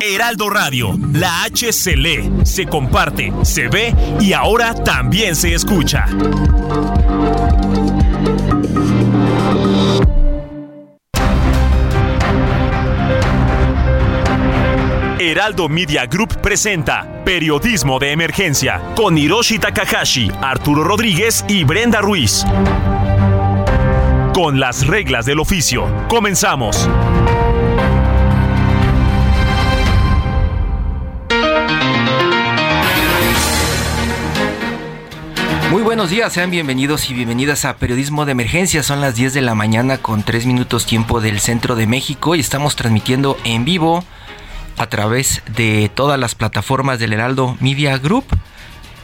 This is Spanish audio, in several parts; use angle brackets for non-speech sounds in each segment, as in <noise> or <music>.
Heraldo Radio, la H se lee, se comparte, se ve y ahora también se escucha. Heraldo Media Group presenta Periodismo de Emergencia con Hiroshi Takahashi, Arturo Rodríguez y Brenda Ruiz. Con las reglas del oficio, comenzamos. Muy buenos días, sean bienvenidos y bienvenidas a Periodismo de Emergencia. Son las 10 de la mañana con 3 minutos tiempo del centro de México y estamos transmitiendo en vivo a través de todas las plataformas del Heraldo Media Group.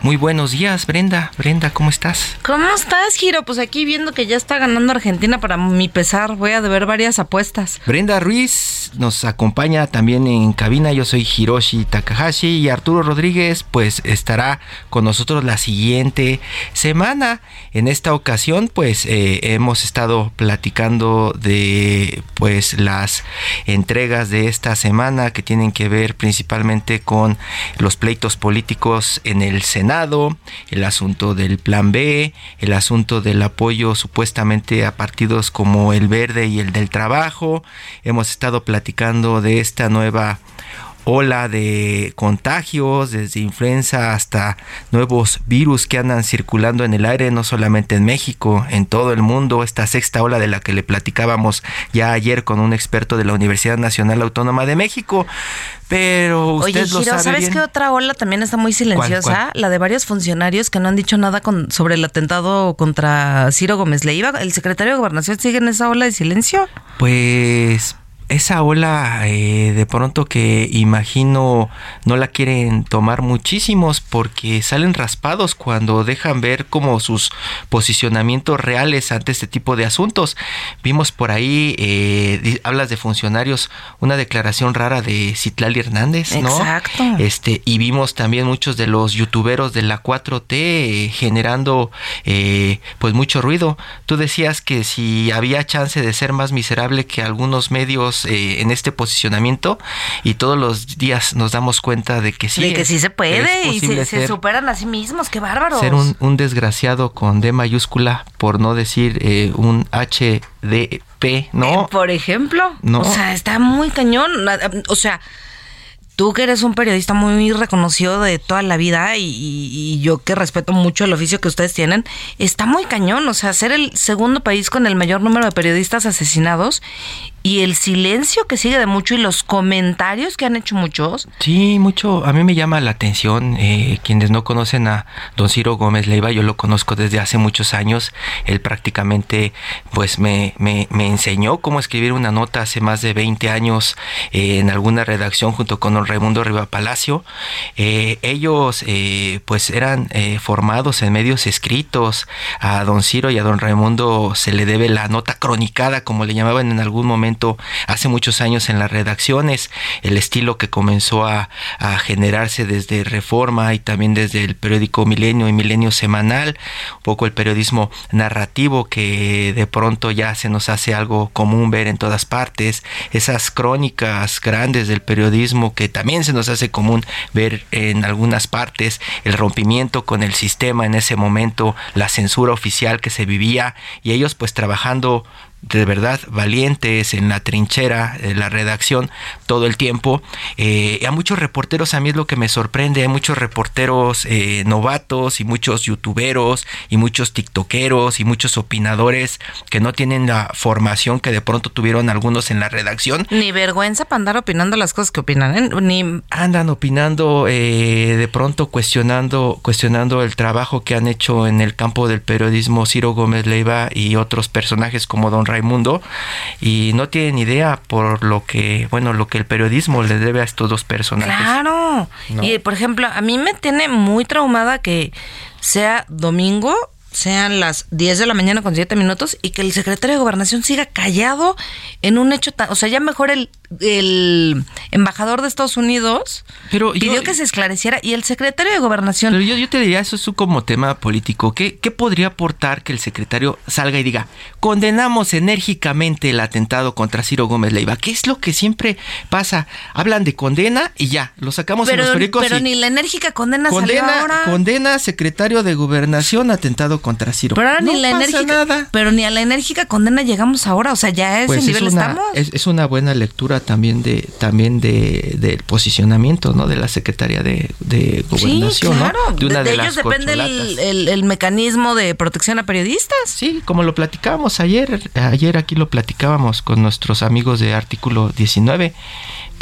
Muy buenos días, Brenda. Brenda, ¿cómo estás? ¿Cómo estás, Giro? Pues aquí viendo que ya está ganando Argentina para mi pesar, voy a deber varias apuestas. Brenda Ruiz nos acompaña también en cabina. Yo soy Hiroshi Takahashi y Arturo Rodríguez pues estará con nosotros la siguiente semana. En esta ocasión pues eh, hemos estado platicando de pues las entregas de esta semana que tienen que ver principalmente con los pleitos políticos en el Senado el asunto del plan B, el asunto del apoyo supuestamente a partidos como el Verde y el del Trabajo. Hemos estado platicando de esta nueva ola de contagios, desde influenza hasta nuevos virus que andan circulando en el aire, no solamente en México, en todo el mundo, esta sexta ola de la que le platicábamos ya ayer con un experto de la Universidad Nacional Autónoma de México. Pero usted Oye, lo Giro, sabe ¿sabes bien. qué otra ola también está muy silenciosa? ¿Cuál, La de varios funcionarios que no han dicho nada con, sobre el atentado contra Ciro Gómez Leiva. ¿El secretario de Gobernación sigue en esa ola de silencio? Pues esa ola eh, de pronto que imagino no la quieren tomar muchísimos porque salen raspados cuando dejan ver como sus posicionamientos reales ante este tipo de asuntos. Vimos por ahí, eh, hablas de funcionarios, una declaración rara de Citlali Hernández, ¿no? Exacto. Este, y vimos también muchos de los youtuberos de la 4T eh, generando eh, pues mucho ruido. Tú decías que si había chance de ser más miserable que algunos medios eh, en este posicionamiento y todos los días nos damos cuenta de que sí. de que sí se puede y se, superan a sí mismos. ¡Qué bárbaros! ser un, un desgraciado con D mayúscula, por no decir eh, un HDP, ¿no? Eh, Por ejemplo. No. O sea, está muy cañón. O sea, tú que eres un periodista muy reconocido de toda la vida y, y- y yo que respeto mucho el oficio que ustedes tienen, está muy cañón. O sea, ser el segundo país con el mayor número de periodistas asesinados y el silencio que sigue de mucho y los comentarios que han hecho muchos. Sí, mucho. A mí me llama la atención. eh, quienes no conocen a don Ciro Gómez Leiva, yo lo conozco desde hace muchos años. Él prácticamente, pues, me, me, enseñó cómo escribir una nota hace más de 20 años eh, en alguna redacción junto con don Raimundo Riva Palacio. Eh, ellos, eh, pues, eran eh, formados en medios escritos. A don Ciro y a don Raimundo se le debe la nota cronicada, como le llamaban en algún momento hace muchos años en las redacciones, el estilo que comenzó a, a generarse desde Reforma y también desde el periódico Milenio y Milenio Semanal, un poco el periodismo narrativo que de pronto ya se nos hace algo común ver en todas partes, esas crónicas grandes del periodismo que también se nos hace común ver en algunas partes, el rompimiento con el sistema en ese momento, la censura oficial que se vivía y ellos pues trabajando de verdad valientes en la trinchera, en la redacción, todo el tiempo. Eh, a muchos reporteros, a mí es lo que me sorprende, hay muchos reporteros eh, novatos y muchos youtuberos y muchos tiktokeros y muchos opinadores que no tienen la formación que de pronto tuvieron algunos en la redacción. Ni vergüenza para andar opinando las cosas que opinan, ¿eh? Ni Andan opinando, eh, de pronto cuestionando, cuestionando el trabajo que han hecho en el campo del periodismo Ciro Gómez Leiva y otros personajes como Don Raimundo y no tienen idea por lo que, bueno, lo que el periodismo le debe a estos dos personajes. Claro. Y por ejemplo, a mí me tiene muy traumada que sea domingo sean las 10 de la mañana con 7 minutos y que el secretario de Gobernación siga callado en un hecho tan... O sea, ya mejor el, el embajador de Estados Unidos pidió que se esclareciera y el secretario de Gobernación... Pero yo, yo te diría, eso es como tema político. ¿Qué, ¿Qué podría aportar que el secretario salga y diga, condenamos enérgicamente el atentado contra Ciro Gómez Leiva? ¿Qué es lo que siempre pasa? Hablan de condena y ya, lo sacamos pero, en los periódicos. Pero ni la enérgica condena, condena salió ahora. Condena secretario de Gobernación atentado contra Ciro. Pero no ni la pasa enérgica, nada. pero ni a la enérgica condena llegamos ahora, o sea, ya a ese Pues nivel es una, estamos. es, es una buena lectura también de también de del posicionamiento no de la secretaria de, de gobernación sí, claro. ¿no? de una de, ellos las depende el, el mecanismo de protección a periodistas. Sí, como lo platicábamos ayer, ayer aquí lo platicábamos con nuestros amigos de artículo 19,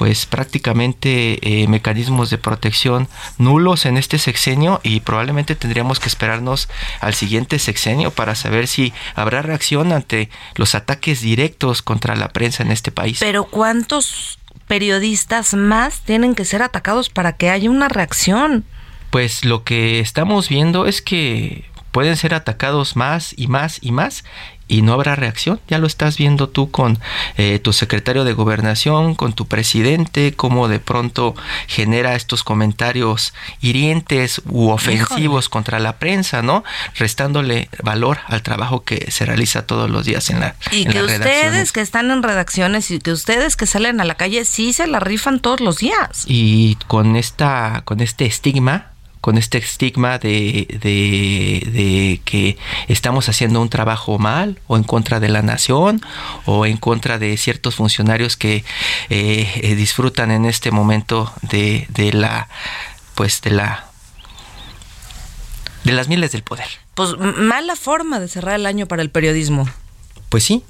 pues prácticamente eh, mecanismos de protección nulos en este sexenio y probablemente tendríamos que esperarnos al siguiente sexenio para saber si habrá reacción ante los ataques directos contra la prensa en este país. Pero ¿cuántos periodistas más tienen que ser atacados para que haya una reacción? Pues lo que estamos viendo es que pueden ser atacados más y más y más y no habrá reacción. Ya lo estás viendo tú con eh, tu secretario de gobernación, con tu presidente, cómo de pronto genera estos comentarios hirientes u ofensivos Híjole. contra la prensa, ¿no? Restándole valor al trabajo que se realiza todos los días en la Y en que las ustedes que están en redacciones y que ustedes que salen a la calle sí se la rifan todos los días. y con esta con este estigma con este estigma de, de, de que estamos haciendo un trabajo mal o en contra de la nación o en contra de ciertos funcionarios que eh, eh, disfrutan en este momento de, de la pues de la de las mieles del poder Pues mala forma de cerrar el año para el periodismo. pues sí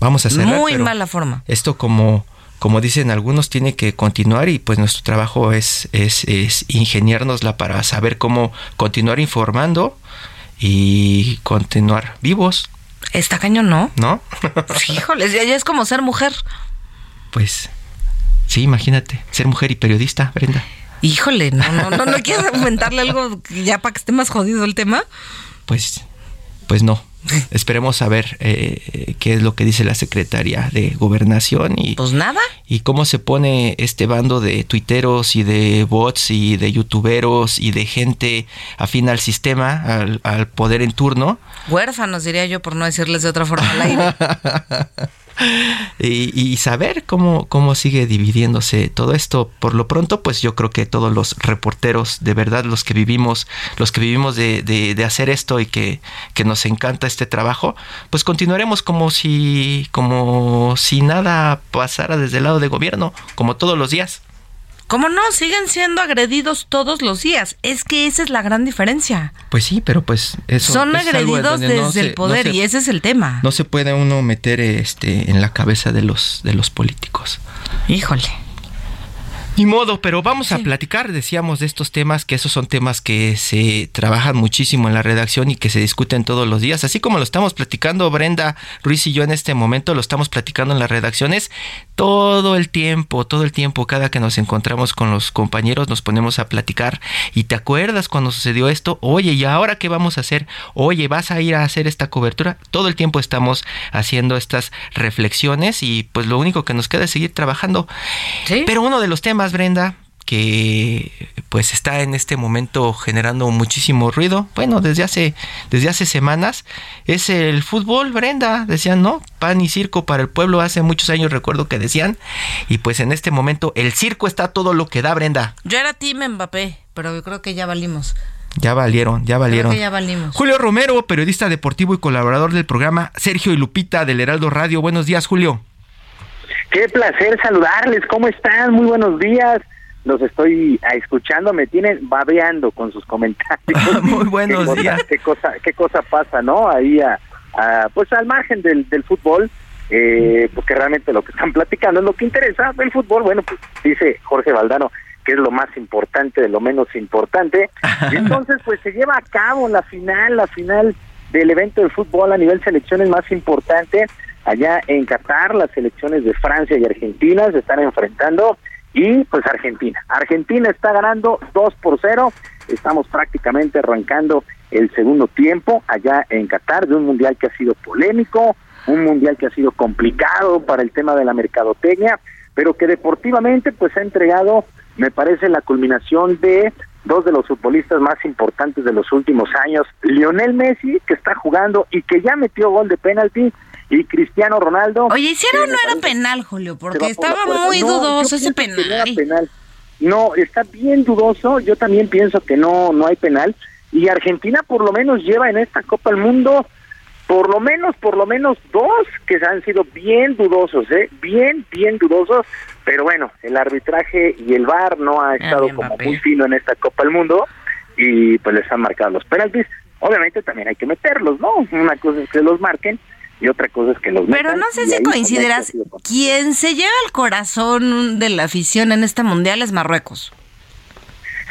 vamos a cerrar Muy pero mala forma. esto como como dicen algunos tiene que continuar y pues nuestro trabajo es es, es ingeniárnosla para saber cómo continuar informando y continuar vivos Está cañón, ¿no? no Híjoles, ya, ya es como ser mujer. pues sí imagínate ser mujer y periodista Brenda Híjole, no, no, no, no quieres <laughs> aumentarle algo ya para que esté más jodido el tema. pues pues no esperemos a ver eh, qué es lo que dice la secretaria de gobernación y Pues nada. y cómo se pone este bando de tuiteros y de bots y de youtuberos y de gente afín al sistema, al, al poder en turno, Huérfanos, diría yo, por no decirles de otra forma al aire. <laughs> y, saber cómo, cómo sigue dividiéndose todo esto. Por lo pronto, pues yo creo que todos los reporteros, de verdad, los que vivimos, los que vivimos de, de- de hacer esto y que, que nos encanta este trabajo, pues continuaremos como si, como si nada pasara desde el lado de gobierno, como todos los días. ¿Cómo no? Siguen siendo agredidos todos los días. Es que esa es la gran diferencia. Pues sí, pero pues eso Son es agredidos desde no se- el poder no se- y ese es el tema. no se puede uno meter este en la cabeza de los de los políticos. Híjole. Ni modo, pero vamos a platicar, decíamos, de estos temas, que esos son temas que se trabajan muchísimo en la redacción y que se discuten todos los días, así como lo estamos platicando Brenda Ruiz y yo en este momento, lo estamos platicando en las redacciones todo el tiempo, todo el tiempo, cada que nos encontramos con los compañeros nos ponemos a platicar y te acuerdas cuando sucedió esto, oye, ¿y ahora qué vamos a hacer? Oye, ¿vas a ir a hacer esta cobertura? Todo el tiempo estamos haciendo estas reflexiones y pues lo único que nos queda es seguir trabajando. Sí. Pero uno de los temas, Brenda, que pues está en este momento generando muchísimo ruido, bueno, desde hace desde hace semanas es el fútbol, Brenda, decían, ¿no? Pan y circo para el pueblo, hace muchos años recuerdo que decían, y pues en este momento el circo está todo lo que da, Brenda. Yo era Team Mbappé, pero yo creo que ya valimos. Ya valieron, ya valieron. Creo que ya valimos. Julio Romero, periodista deportivo y colaborador del programa Sergio y Lupita del Heraldo Radio. Buenos días, Julio. Qué placer saludarles, ¿cómo están? Muy buenos días. Los estoy escuchando, me tienen babeando con sus comentarios. <laughs> Muy buenos qué cosa, días. Qué cosa, qué cosa pasa, ¿no? Ahí, a, a- pues al margen del, del fútbol, eh, porque realmente lo que están platicando es lo que interesa. El fútbol, bueno, pues dice Jorge Valdano que es lo más importante de lo menos importante. <laughs> Y entonces, pues se lleva a cabo la final, la final del evento de fútbol a nivel selecciones más importante. allá en Qatar, las selecciones de Francia y Argentina se están enfrentando y pues Argentina. Argentina está ganando 2 por 0, estamos prácticamente arrancando el segundo tiempo allá en Qatar de un mundial que ha sido polémico, un mundial que ha sido complicado para el tema de la mercadotecnia, pero que deportivamente pues ha entregado, me parece, la culminación de dos de los futbolistas más importantes de los últimos años, Lionel Messi, que está jugando y que ya metió gol de penalti, y Cristiano Ronaldo. Oye, hicieron no era penal, Julio, porque estaba muy dudoso ese penal. No, penal. no, está bien dudoso, yo también pienso que no, no hay penal, y Argentina por lo menos lleva en esta Copa del Mundo por lo menos, por lo menos dos que han sido bien dudosos, ¿eh? Bien, bien dudosos, pero bueno, el arbitraje y el VAR no ha estado como muy fino en esta Copa del Mundo y pues les han marcado los penaltis. Obviamente también hay que meterlos, ¿no? Una cosa es que los marquen y otra cosa es que los Pero no sé si coincidirás, quien se lleva el corazón de la afición en este mundial es Marruecos.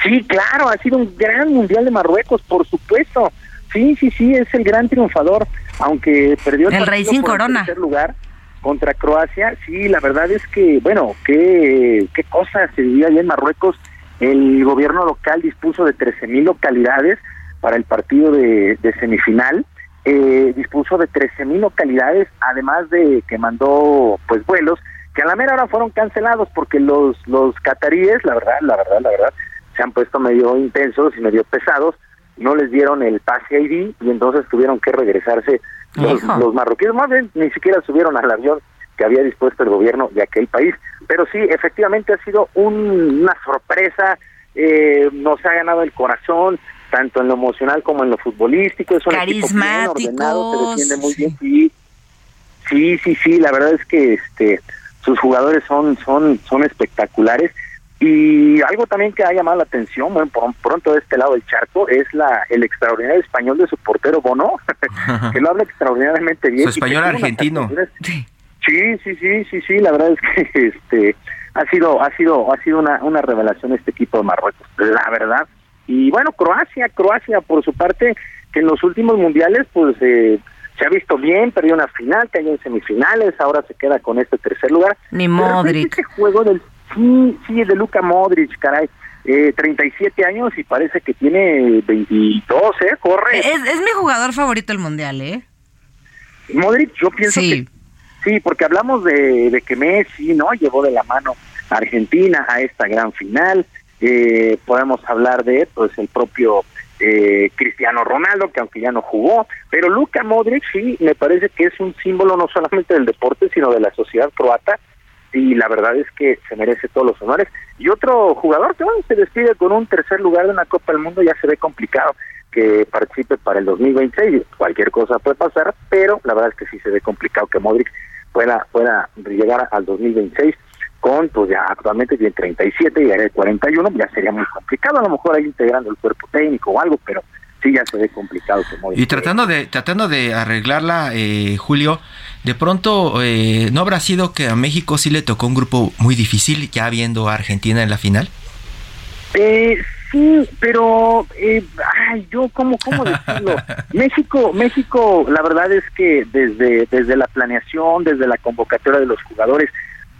Sí, claro, ha sido un gran mundial de Marruecos, por supuesto. Sí, sí, sí, es el gran triunfador, aunque perdió el, Rey sin corona. tercer lugar contra Croacia. Sí, la verdad es que, bueno, qué, qué cosa se vivía allá en Marruecos. El gobierno local dispuso de 13 mil localidades para el partido de, semifinal. Eh, dispuso de 13 mil localidades, además de que mandó pues vuelos que a la mera hora fueron cancelados porque los los cataríes, la verdad, la verdad, la verdad, se han puesto medio intensos y medio pesados, no les dieron el pase ID y entonces tuvieron que regresarse los, los marroquíes, más bien ni siquiera subieron al avión que había dispuesto el gobierno de aquel país. Pero sí, efectivamente ha sido una sorpresa, eh, nos ha ganado el corazón, tanto en lo emocional como en lo futbolístico. Es un equipo bien ordenado, se defiende muy bien. Sí, sí, sí, sí, la verdad es que este sus jugadores son, son, son espectaculares y algo también que ha llamado la atención, bueno, por pronto de este lado del charco, es la el extraordinario español de su portero Bono, <laughs> que lo habla extraordinariamente bien. Su español argentino. Sí, sí, sí, sí, sí, la verdad es que este ha sido ha sido ha sido una una revelación este equipo de Marruecos, la verdad. Y bueno, Croacia, Croacia por su parte que en los últimos mundiales pues eh, se ha visto bien, perdió una final, cayó en semifinales, ahora se queda con este tercer lugar. Ni Modric. Este juego del Sí, sí, es de Luka Modric, caray. Eh, 37 años y parece que tiene 22, ¿eh? Corre. Es, es mi jugador favorito del Mundial, ¿eh? Modric, yo pienso que sí, porque hablamos de, de, que Messi, ¿no? Llevó de la mano a Argentina a esta gran final. Eh, podemos hablar de, pues, el propio eh, Cristiano Ronaldo, que aunque ya no jugó, pero Luka Modric sí, me parece que es un símbolo no solamente del deporte, sino de la sociedad croata y la verdad es que se merece todos los honores. Y otro jugador que bueno, se despide con un tercer lugar de una Copa del Mundo ya se ve complicado que participe para el 2026. Cualquier cosa puede pasar, pero la verdad es que sí se ve complicado que Modric pueda, pueda llegar al 2026 con, pues ya actualmente tiene 37 y el 41, ya sería muy complicado. A lo mejor ahí integrando el cuerpo técnico o algo, pero sí ya se ve complicado. Y tratando de, tratando de arreglarla, eh, Julio, de pronto, eh, ¿no habrá sido que a México sí le tocó un grupo muy difícil, ya viendo a Argentina en la final? Eh, sí, pero, eh, ay, yo, ¿cómo, cómo decirlo? <laughs> México, México, la verdad es que desde, desde la planeación, desde la convocatoria de los jugadores,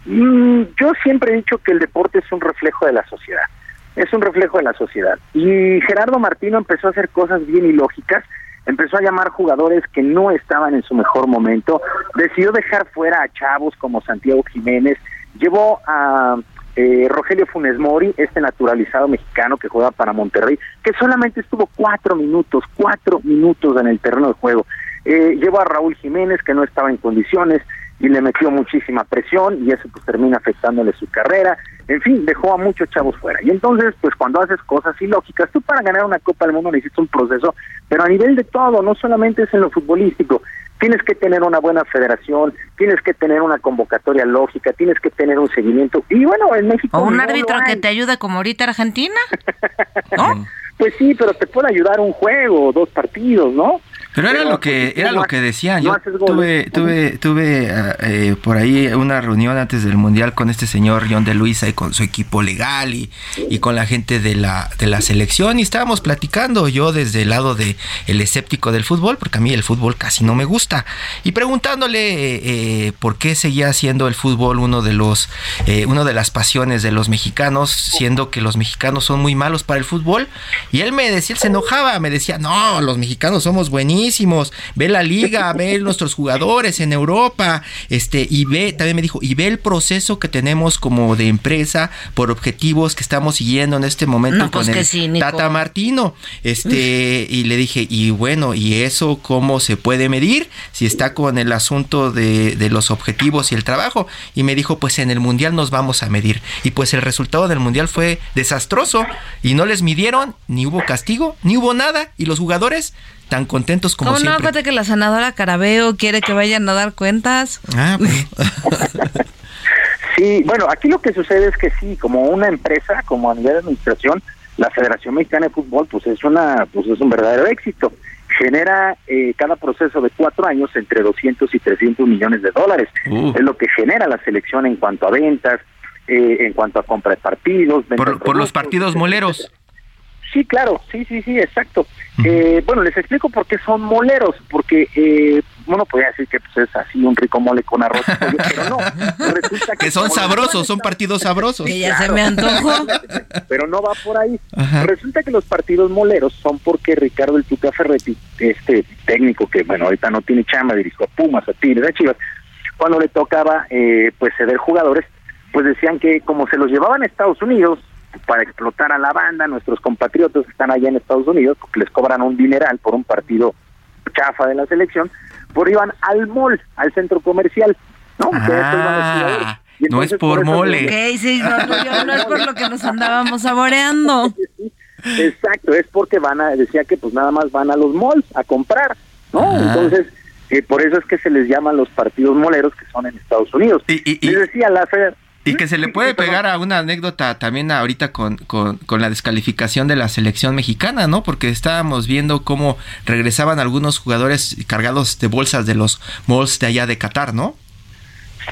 yo siempre he dicho que el deporte es un reflejo de la sociedad, es un reflejo de la sociedad. Y Gerardo Martino empezó a hacer cosas bien ilógicas, empezó a llamar jugadores que no estaban en su mejor momento, decidió dejar fuera a chavos como Santiago Jiménez, llevó a eh, Rogelio Funes Mori, este naturalizado mexicano que juega para Monterrey, que solamente estuvo cuatro minutos, cuatro minutos en el terreno de juego. Eh, llevó a Raúl Jiménez, que no estaba en condiciones, y le metió muchísima presión y eso pues termina afectándole su carrera. En fin, dejó a muchos chavos fuera. Y entonces, pues cuando haces cosas ilógicas, tú para ganar una Copa del Mundo necesitas un proceso, pero a nivel de todo, no solamente es en lo futbolístico. Tienes que tener una buena federación, tienes que tener una convocatoria lógica, tienes que tener un seguimiento. Y bueno, en México... O un árbitro que te ayude como ahorita Argentina. <laughs> ¿No? pues sí, pero te puede ayudar un juego, dos partidos, ¿no? Pero era lo que era lo que decían. Yo tuve tuve tuve eh, por ahí una reunión antes del mundial con este señor John de Luisa y con su equipo legal y, y con la gente de la de la selección. Y estábamos platicando yo desde el lado de el escéptico del fútbol porque a mí el fútbol casi no me gusta. Y preguntándole eh, por qué seguía siendo el fútbol uno de los eh, uno de las pasiones de los mexicanos siendo que los mexicanos son muy malos para el fútbol. Y él me decía él se enojaba me decía no los mexicanos somos buenísimos ve la liga, ve <laughs> nuestros jugadores en Europa, este, y ve, también me dijo, y ve el proceso que tenemos como de empresa por objetivos que estamos siguiendo en este momento pues con el Tata Martino. Este, y le dije, y bueno, ¿y eso cómo se puede medir? Si está con el asunto de, de los objetivos y el trabajo. Y me dijo, pues en el Mundial nos vamos a medir. Y pues el resultado del Mundial fue desastroso y no les midieron, ni hubo castigo, ni hubo nada. Y los jugadores tan contentos como ¿Cómo siempre. no? Acuérdate que la senadora Carabeo quiere que vayan a dar cuentas. Ah, pues. <laughs> sí, bueno, aquí lo que sucede es que sí, como una empresa, como a nivel de administración, la Federación Mexicana de Fútbol, pues es una, pues es un verdadero éxito. Genera eh, cada proceso de cuatro años entre 200 y 300 millones de dólares. Uh. Es lo que genera la selección en cuanto a ventas, eh, en cuanto a compra de partidos. por, de por los partidos etcétera. Sí, claro, sí, sí, sí, exacto. Eh, bueno, les explico por qué son moleros, porque eh, uno podría decir que pues, es así un rico mole con arroz, <laughs> pero no. Resulta Que son sabrosos, son partidos sabrosos. Que ya se me antojó. <laughs> pero no va por ahí. Ajá. Resulta que los partidos moleros son porque Ricardo el Tuca Ferretti, este técnico que, bueno, ahorita no tiene chamba, dirigió a Pumas, a Tigres, a Chivas, cuando le tocaba eh, pues ceder jugadores, pues decían que como se los llevaban a Estados Unidos para explotar a la banda, nuestros compatriotas que están allá en Estados Unidos, porque les cobran un dineral por un partido chafa de la selección, pues iban al mall, al centro comercial, ¿no? Ah, no es por eso mole. Ok, sí, no, no, yo- no es por lo que nos andábamos saboreando. <laughs> Exacto, es porque van a, decía que pues nada más van a los malls a comprar, ¿no? Ah. Entonces, eh, por eso es que se les llaman los partidos moleros que son en Estados Unidos. Y- y- y- Les decía la Y que se le puede pegar a una anécdota también ahorita con, con, con la descalificación de la selección mexicana, ¿no? Porque estábamos viendo cómo regresaban algunos jugadores cargados de bolsas de los malls de allá de Qatar, ¿no?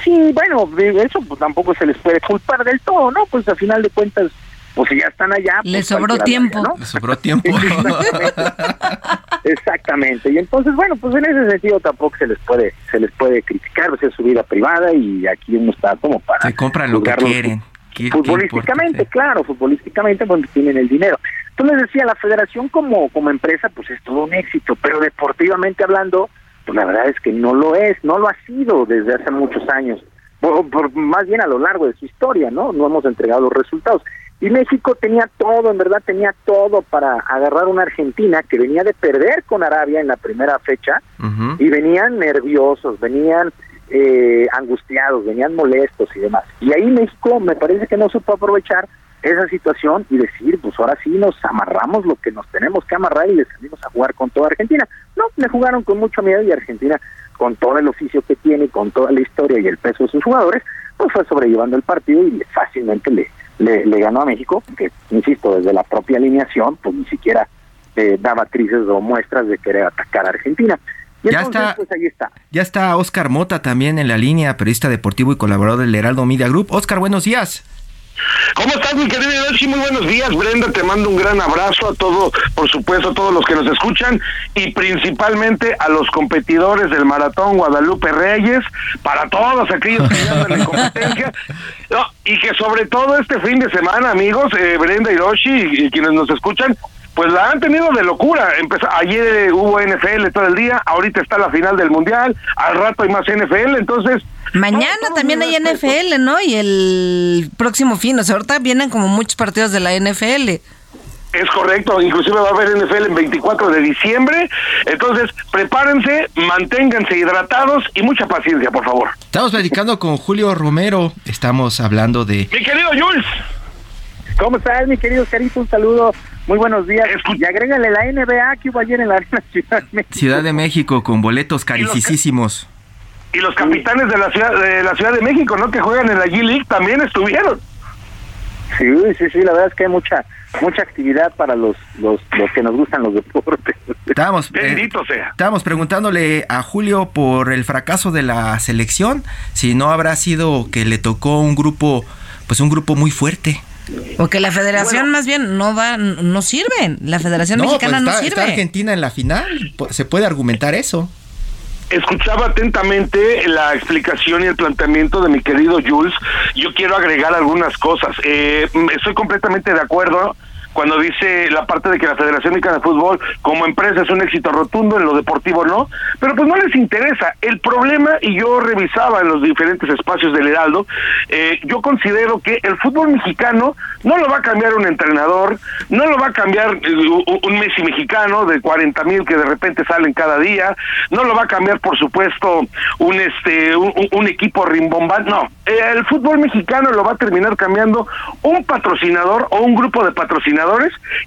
Sí, bueno, eso pues tampoco se les puede culpar del todo, ¿no? Pues a final de cuentas, pues si ya están allá. pues, Les sobró tiempo. vaya, ¿no? Le sobró tiempo. <laughs> <laughs> Exactamente. Y entonces, bueno, pues en ese sentido tampoco se les puede se les puede criticar, o sea, es su vida privada y aquí uno está como para Se compran lo que quieren. ¿Qué- qué Futbolísticamente, importa? claro, futbolísticamente cuando tienen el dinero. Entonces decía, la federación como, como empresa, pues es todo un éxito, pero deportivamente hablando, pues la verdad es que no lo es, no lo ha sido desde hace muchos años, por, por- más bien a lo largo de su historia, ¿no? No hemos entregado los resultados. Y México tenía todo, en verdad tenía todo para agarrar una Argentina que venía de perder con Arabia en la primera fecha, y venían nerviosos, venían eh, angustiados, venían molestos y demás. Y ahí México me parece que no supo aprovechar esa situación y decir, pues ahora sí nos amarramos lo que nos tenemos que amarrar y le salimos a jugar con toda Argentina. No, le jugaron con mucho miedo y Argentina, con todo el oficio que tiene, con toda la historia y el peso de sus jugadores, pues fue sobrellevando el partido y fácilmente le, le, le ganó a México, que, insisto, desde la propia alineación, pues ni siquiera eh, daba crisis o muestras de querer atacar a Argentina. Y Ya entonces, está. pues ahí está. Ya está Oscar Mota también en la línea, periodista deportivo y colaborador del Heraldo Media Group. Oscar, buenos días. ¿Cómo estás, mi querido Yoshi? Muy buenos días, Brenda. Te mando un gran abrazo a todo, por supuesto, a todos los que nos escuchan y principalmente a los competidores del Maratón Guadalupe Reyes, para todos aquellos que andan en <laughs> competencia. No, y que sobre todo este fin de semana, amigos, eh, Brenda y Yoshi y, y quienes nos escuchan, pues la han tenido de locura. Empezó, ayer hubo NFL todo el día, ahorita está la final del Mundial, al rato hay más NFL, entonces... Mañana también hay respeto. NFL, ¿no? Y el próximo fin, o sea, ahorita vienen como muchos partidos de la NFL. Es correcto, inclusive va a haber NFL el 24 de diciembre, entonces prepárense, manténganse hidratados y mucha paciencia, por favor. Estamos platicando con Julio Romero. Estamos hablando de Mi querido Jules, ¿Cómo estás, mi querido Carito? Un saludo. Muy buenos días. Escu- Y agrégale la NBA que hubo ayer en la Arena <laughs> Ciudad de México. Ciudad de México con boletos carísimos. Y los capitanes de la ciudad de la Ciudad de México, ¿no? Que juegan en la G League también estuvieron. Sí, sí, sí, la verdad es que hay mucha mucha actividad para los los, los que nos gustan los deportes. Estábamos, eh, Bendito sea. estábamos preguntándole a Julio por el fracaso de la selección, si no habrá sido que le tocó un grupo, pues un grupo muy fuerte. O que la federación más bien no va, no sirve. La federación No, mexicana pues no sirve. está Argentina en la final, se puede argumentar eso. Escuchaba atentamente la explicación y el planteamiento de mi querido Jules. Yo quiero agregar algunas cosas. Eh, estoy completamente de acuerdo cuando dice la parte de que la Federación Mexicana de Fútbol como empresa es un éxito rotundo, en lo deportivo no, pero pues no les interesa. El problema, y yo revisaba en los diferentes espacios del Heraldo, eh, yo considero que el fútbol mexicano no lo va a cambiar un entrenador, no lo va a cambiar eh, un Messi mexicano de 40 mil que de repente salen cada día, no lo va a cambiar por supuesto un este un- un equipo rimbombante, no, Eh, el fútbol mexicano lo va a terminar cambiando un patrocinador o un grupo de patrocinadores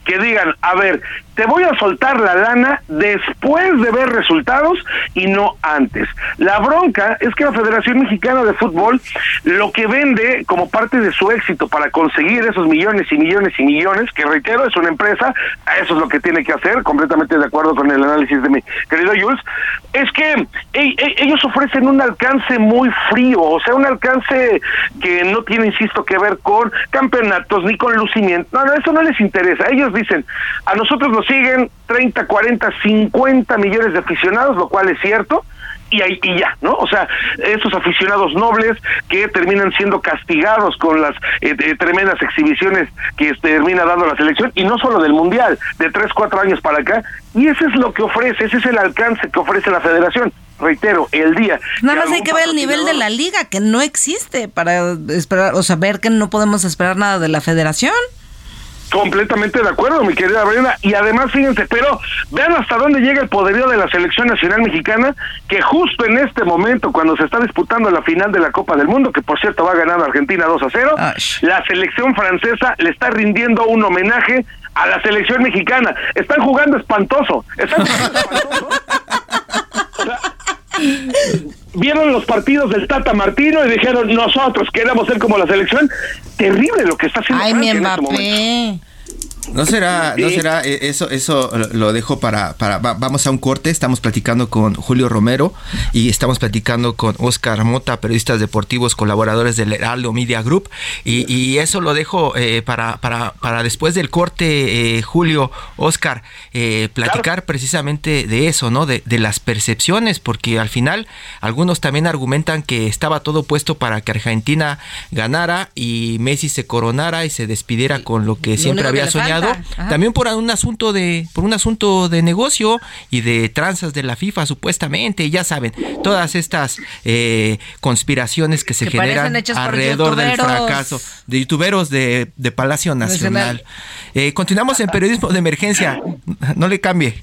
que digan, a ver, te voy a soltar la lana después de ver resultados y no antes. La bronca es que la Federación Mexicana de Fútbol lo que vende como parte de su éxito para conseguir esos millones y millones y millones, que reitero, es una empresa, eso es lo que tiene que hacer, completamente de acuerdo con el análisis de mi querido Jules, es que ellos ofrecen un alcance muy frío, o sea, un alcance que no tiene, insisto, que ver con campeonatos ni con lucimiento. No, no, eso no les interesa. Ellos dicen, a nosotros nos siguen 30, 40, 50 millones de aficionados, lo cual es cierto. Y, ahí, y ya, ¿no? O sea, esos aficionados nobles que terminan siendo castigados con las eh, eh, tremendas exhibiciones que este, termina dando la selección, y no solo del Mundial, de tres, cuatro años para acá, y ese es lo que ofrece, ese es el alcance que ofrece la federación. Reitero, el día. Nada más hay que ver el nivel de la liga, que no existe para esperar, o sea, ver que no podemos esperar nada de la federación. Completamente de acuerdo, mi querida Brenda. Y además, fíjense, pero vean hasta dónde llega el poderío de la selección nacional mexicana, que justo en este momento, cuando se está disputando la final de la Copa del Mundo, que por cierto va ganando Argentina 2 a 0, Ash. la selección francesa le está rindiendo un homenaje a la selección mexicana. Están jugando espantoso. Están jugando espantoso. <laughs> O sea, vieron los partidos del Tata Martino y dijeron, nosotros queremos ser como la selección. Terrible lo que está haciendo Ay, mi en este momento. No será, no será, eh, eso, eso lo- dejo para, para, va- vamos a un corte, estamos platicando con Julio Romero y estamos platicando con Oscar Mota, periodistas deportivos, colaboradores del Heraldo Media Group, y, y eso lo dejo eh, para, para, para después del corte, eh, Julio, Oscar, eh, platicar precisamente de eso, ¿no? De, de las percepciones, porque al final algunos también argumentan que estaba todo puesto para que Argentina ganara y Messi se coronara y se despidiera con lo que siempre que había soñado. También por un asunto de por un asunto de negocio y de tranzas de la FIFA supuestamente, ya saben, todas estas eh, conspiraciones que se Que generan alrededor del fracaso de youtuberos de, de Palacio Nacional. Nacional. Eh, continuamos en periodismo de emergencia. No le cambie.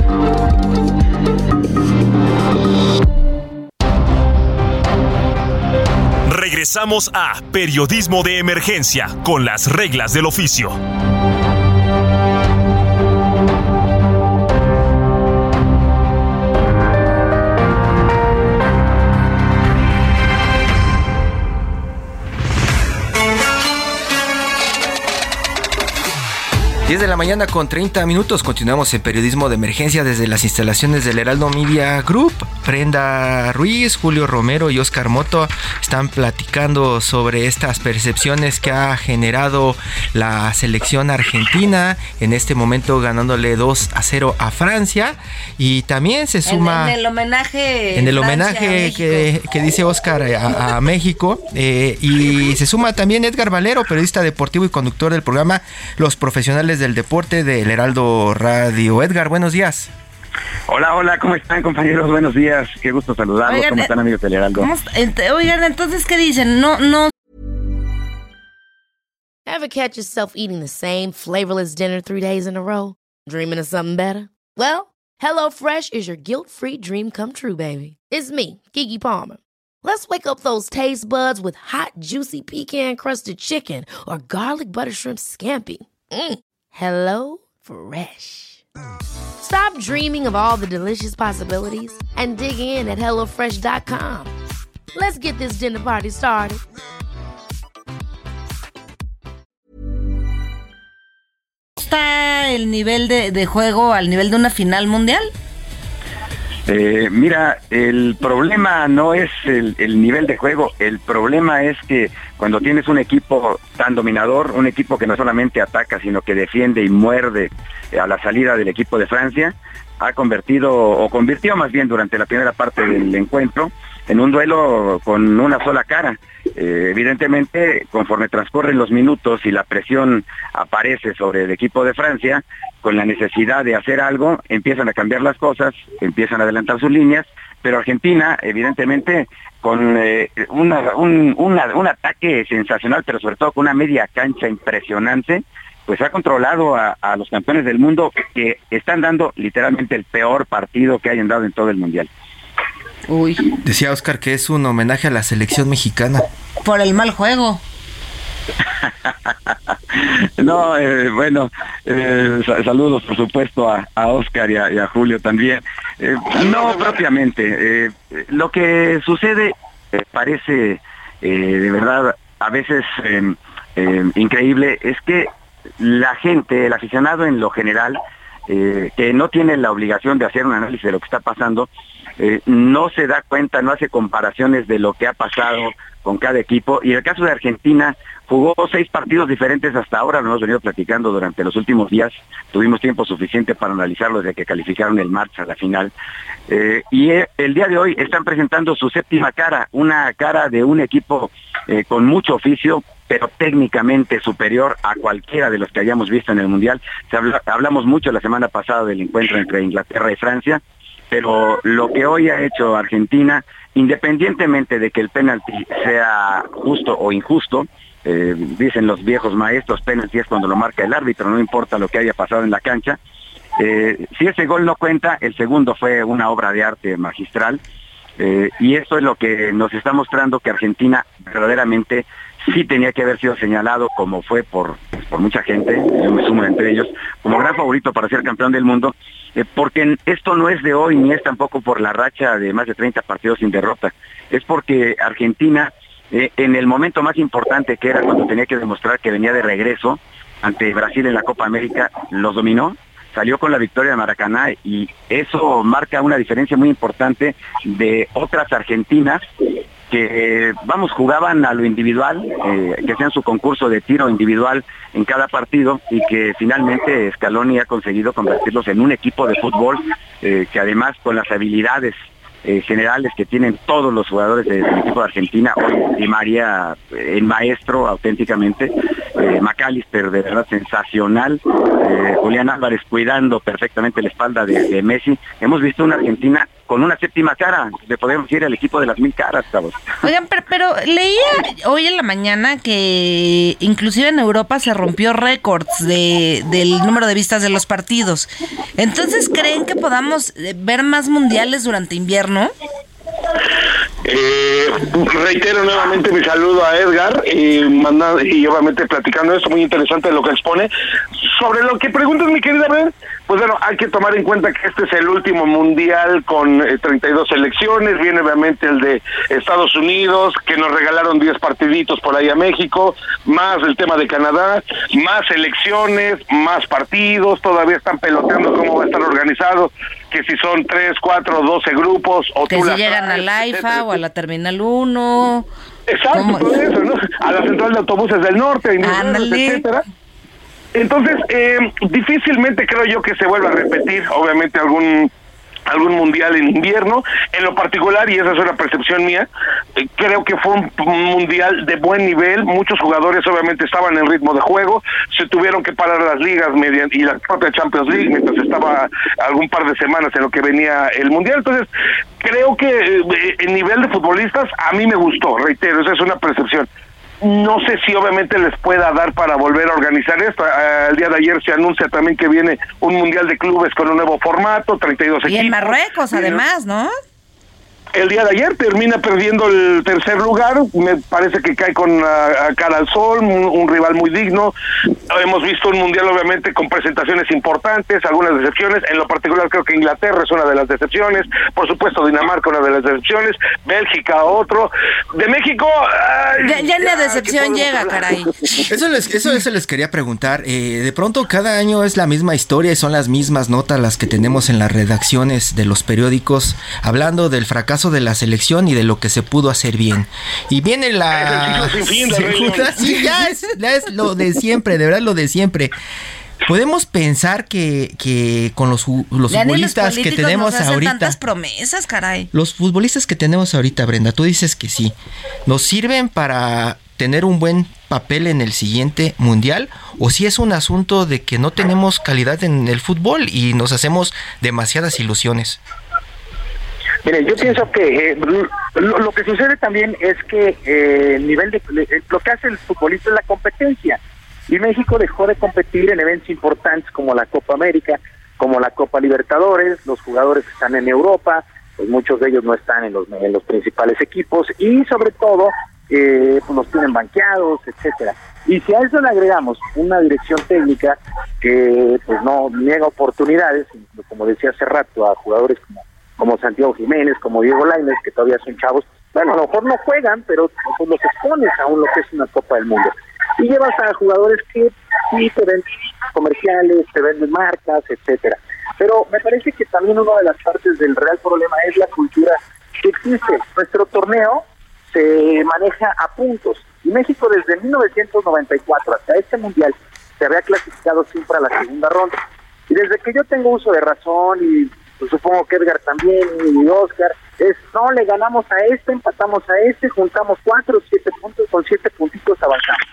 Regresamos a Periodismo de Emergencia con las reglas del oficio. De la mañana con 30 minutos. Continuamos en periodismo de emergencia desde las instalaciones del Heraldo Media Group. Brenda Ruiz, Julio Romero y Oscar Moto están platicando sobre estas percepciones que ha generado la selección argentina, en este momento ganándole 2 a 0 a Francia y también se suma en, el homenaje en el homenaje que, dice Oscar a, México eh, y se suma también Edgar Valero, periodista deportivo y conductor del programa Los Profesionales del Deporte del Heraldo Radio. Edgar, buenos días. Hola, hola, ¿cómo están compañeros? Buenos días, qué gusto saludarlos. ¿Cómo están amigos del Heraldo? Oigan, entonces, ¿qué dicen? No, no. Ever catch yourself eating the same flavorless dinner three days in a row? Dreaming of something better? Well, HelloFresh is your guilt-free dream come true, baby. It's me, Kiki Palmer. Let's wake up those taste buds with hot, juicy pecan-crusted chicken or garlic butter shrimp scampi. Mm. Hello Fresh. Stop dreaming of all the delicious possibilities and dig in at HelloFresh.com. Let's get this dinner party started. ¿Está el nivel de, de juego al nivel de una final mundial? Eh, mira, el problema no es el, nivel de juego, el problema es que cuando tienes un equipo tan dominador, un equipo que no solamente ataca, sino que defiende y muerde a la salida del equipo de Francia, ha convertido, o convirtió más bien durante la primera parte del encuentro, en un duelo con una sola cara. Eh, evidentemente, conforme transcurren los minutos y la presión aparece sobre el equipo de Francia, con la necesidad de hacer algo, empiezan a cambiar las cosas, empiezan a adelantar sus líneas, pero Argentina, evidentemente, con eh, un, un, ataque sensacional, pero sobre todo con una media cancha impresionante, pues ha controlado a, a, los campeones del mundo que están dando literalmente el peor partido que hayan dado en todo el Mundial. Uy. Decía Oscar que es un homenaje a la selección mexicana. Por el mal juego. <laughs> no, eh, bueno, eh, saludos por supuesto a, Oscar y a, Julio también. Eh, no propiamente. lo que sucede parece de verdad a veces increíble es que la gente, el aficionado en lo general, que no tiene la obligación de hacer un análisis de lo que está pasando, no se da cuenta, no hace comparaciones de lo que ha pasado con cada equipo. Y el caso de Argentina, jugó seis partidos diferentes hasta ahora, lo hemos venido platicando durante los últimos días, tuvimos tiempo suficiente para analizarlo desde que calificaron el marcha a la final. Eh, y eh, el día de hoy están presentando su séptima cara, una cara de un equipo eh, con mucho oficio, pero técnicamente superior a cualquiera de los que hayamos visto en el Mundial. hablamos mucho la semana pasada del encuentro entre Inglaterra y Francia, pero lo que hoy ha hecho Argentina, independientemente de que el penalti sea justo o injusto, eh, dicen los viejos maestros, penalti es cuando lo marca el árbitro, no importa lo que haya pasado en la cancha. Eh, si ese gol no cuenta, el segundo fue una obra de arte magistral. Eh, y eso es lo que nos está mostrando que Argentina verdaderamente sí tenía que haber sido señalado como fue por, por mucha gente, yo me sumo entre ellos, como gran favorito para ser campeón del mundo, porque esto no es de hoy ni es tampoco por la racha de más de 30 partidos sin derrota, es porque Argentina eh, en el momento más importante que era cuando tenía que demostrar que venía de regreso ante Brasil en la Copa América, los dominó, salió con la victoria de Maracaná y eso marca una diferencia muy importante de otras argentinas que, vamos, jugaban a lo individual, eh, que sean su concurso de tiro individual en cada partido y que finalmente Scaloni ha conseguido convertirlos en un equipo de fútbol eh, que además con las habilidades eh, generales que tienen todos los jugadores del equipo de Argentina. Hoy Di María, eh, el maestro auténticamente, eh, McAllister de verdad sensacional, Julián Álvarez cuidando perfectamente la espalda de, Messi. Hemos visto una Argentina con una séptima cara, le podemos decir al equipo de las mil caras, chavos. Oigan, pero, pero, leía hoy en la mañana que inclusive en Europa se rompió récords de, del número de vistas de los partidos. Entonces, ¿creen que podamos ver más mundiales durante invierno? ¿no? Eh, reitero nuevamente mi saludo a Edgar y, y obviamente platicando esto muy interesante de lo que expone. Sobre lo que preguntas, mi querida Ben, pues bueno, hay que tomar en cuenta que este es el último mundial con 32 eh, selecciones, viene obviamente el de Estados Unidos, que nos regalaron 10 partiditos por ahí a México, más el tema de Canadá, más selecciones, más partidos, todavía están peloteando cómo va a estar organizado, que si son 3, 4, 12 grupos, o que si llegan a la IFA o a la Terminal 1. Exacto, todo eso, ¿no? A la central de autobuses del norte, etcétera. Entonces, eh, difícilmente creo yo que se vuelva a repetir, obviamente, algún algún mundial en invierno. En lo particular, y esa es una percepción mía, eh, creo que fue un, mundial de buen nivel. Muchos jugadores obviamente estaban en ritmo de juego, se tuvieron que parar las ligas mediante, y la propia Champions League mientras estaba algún par de semanas en lo que venía el mundial. Entonces, creo que eh, en nivel de futbolistas a mí me gustó, reitero, esa es una percepción. No sé si obviamente les pueda dar para volver a organizar esto. El día de ayer se anuncia también que viene un Mundial de Clubes con un nuevo formato, 32 equipos. Y en Marruecos, además, ¿no? El día de ayer termina perdiendo el tercer lugar, me parece que cae con a, cara al sol, un, rival muy digno. Hemos visto un mundial obviamente con presentaciones importantes, algunas decepciones, en lo particular creo que Inglaterra es una de las decepciones, por supuesto Dinamarca una de las decepciones, Bélgica otro, de México... ya, la decepción llega, caray. <laughs> Eso les, eso, eso les quería preguntar, eh, de pronto cada año es la misma historia y son las mismas notas las que tenemos en las redacciones de los periódicos, hablando del fracaso de la selección y de lo que se pudo hacer bien. Y viene la... ya es, lo de siempre, de verdad lo de siempre. Podemos pensar que, que con los, los futbolistas que tenemos ahorita. tantas promesas, caray. Los futbolistas que tenemos ahorita, Brenda, tú dices que sí. ¿Nos sirven para tener un buen papel en el siguiente mundial? ¿O si es un asunto de que no tenemos calidad en el fútbol y nos hacemos demasiadas ilusiones? Mire, yo pienso que eh, lo, que sucede también es que eh, el nivel de lo que hace el futbolista es la competencia y México dejó de competir en eventos importantes como la Copa América, como la Copa Libertadores, los jugadores que están en Europa, pues muchos de ellos no están en los en los principales equipos y sobre todo eh, pues los tienen banqueados, etcétera. Y si a eso le agregamos una dirección técnica que pues no niega oportunidades, como decía hace rato, a jugadores como como Santiago Jiménez, como Diego Lainez, que todavía son chavos, bueno, a lo mejor no juegan, pero pues los expones aún lo que es una Copa del Mundo. Y llevas a jugadores que sí te venden comerciales, te venden marcas, etcétera. Pero me parece que también una de las partes del real problema es la cultura que existe. Nuestro torneo se maneja a puntos. Y México desde 1994 hasta este mundial se había clasificado siempre a la segunda ronda. Y desde que yo tengo uso de razón y pues supongo que Edgar también y Oscar, es no le ganamos a este, empatamos a este, juntamos cuatro siete puntos, con siete puntitos avanzamos.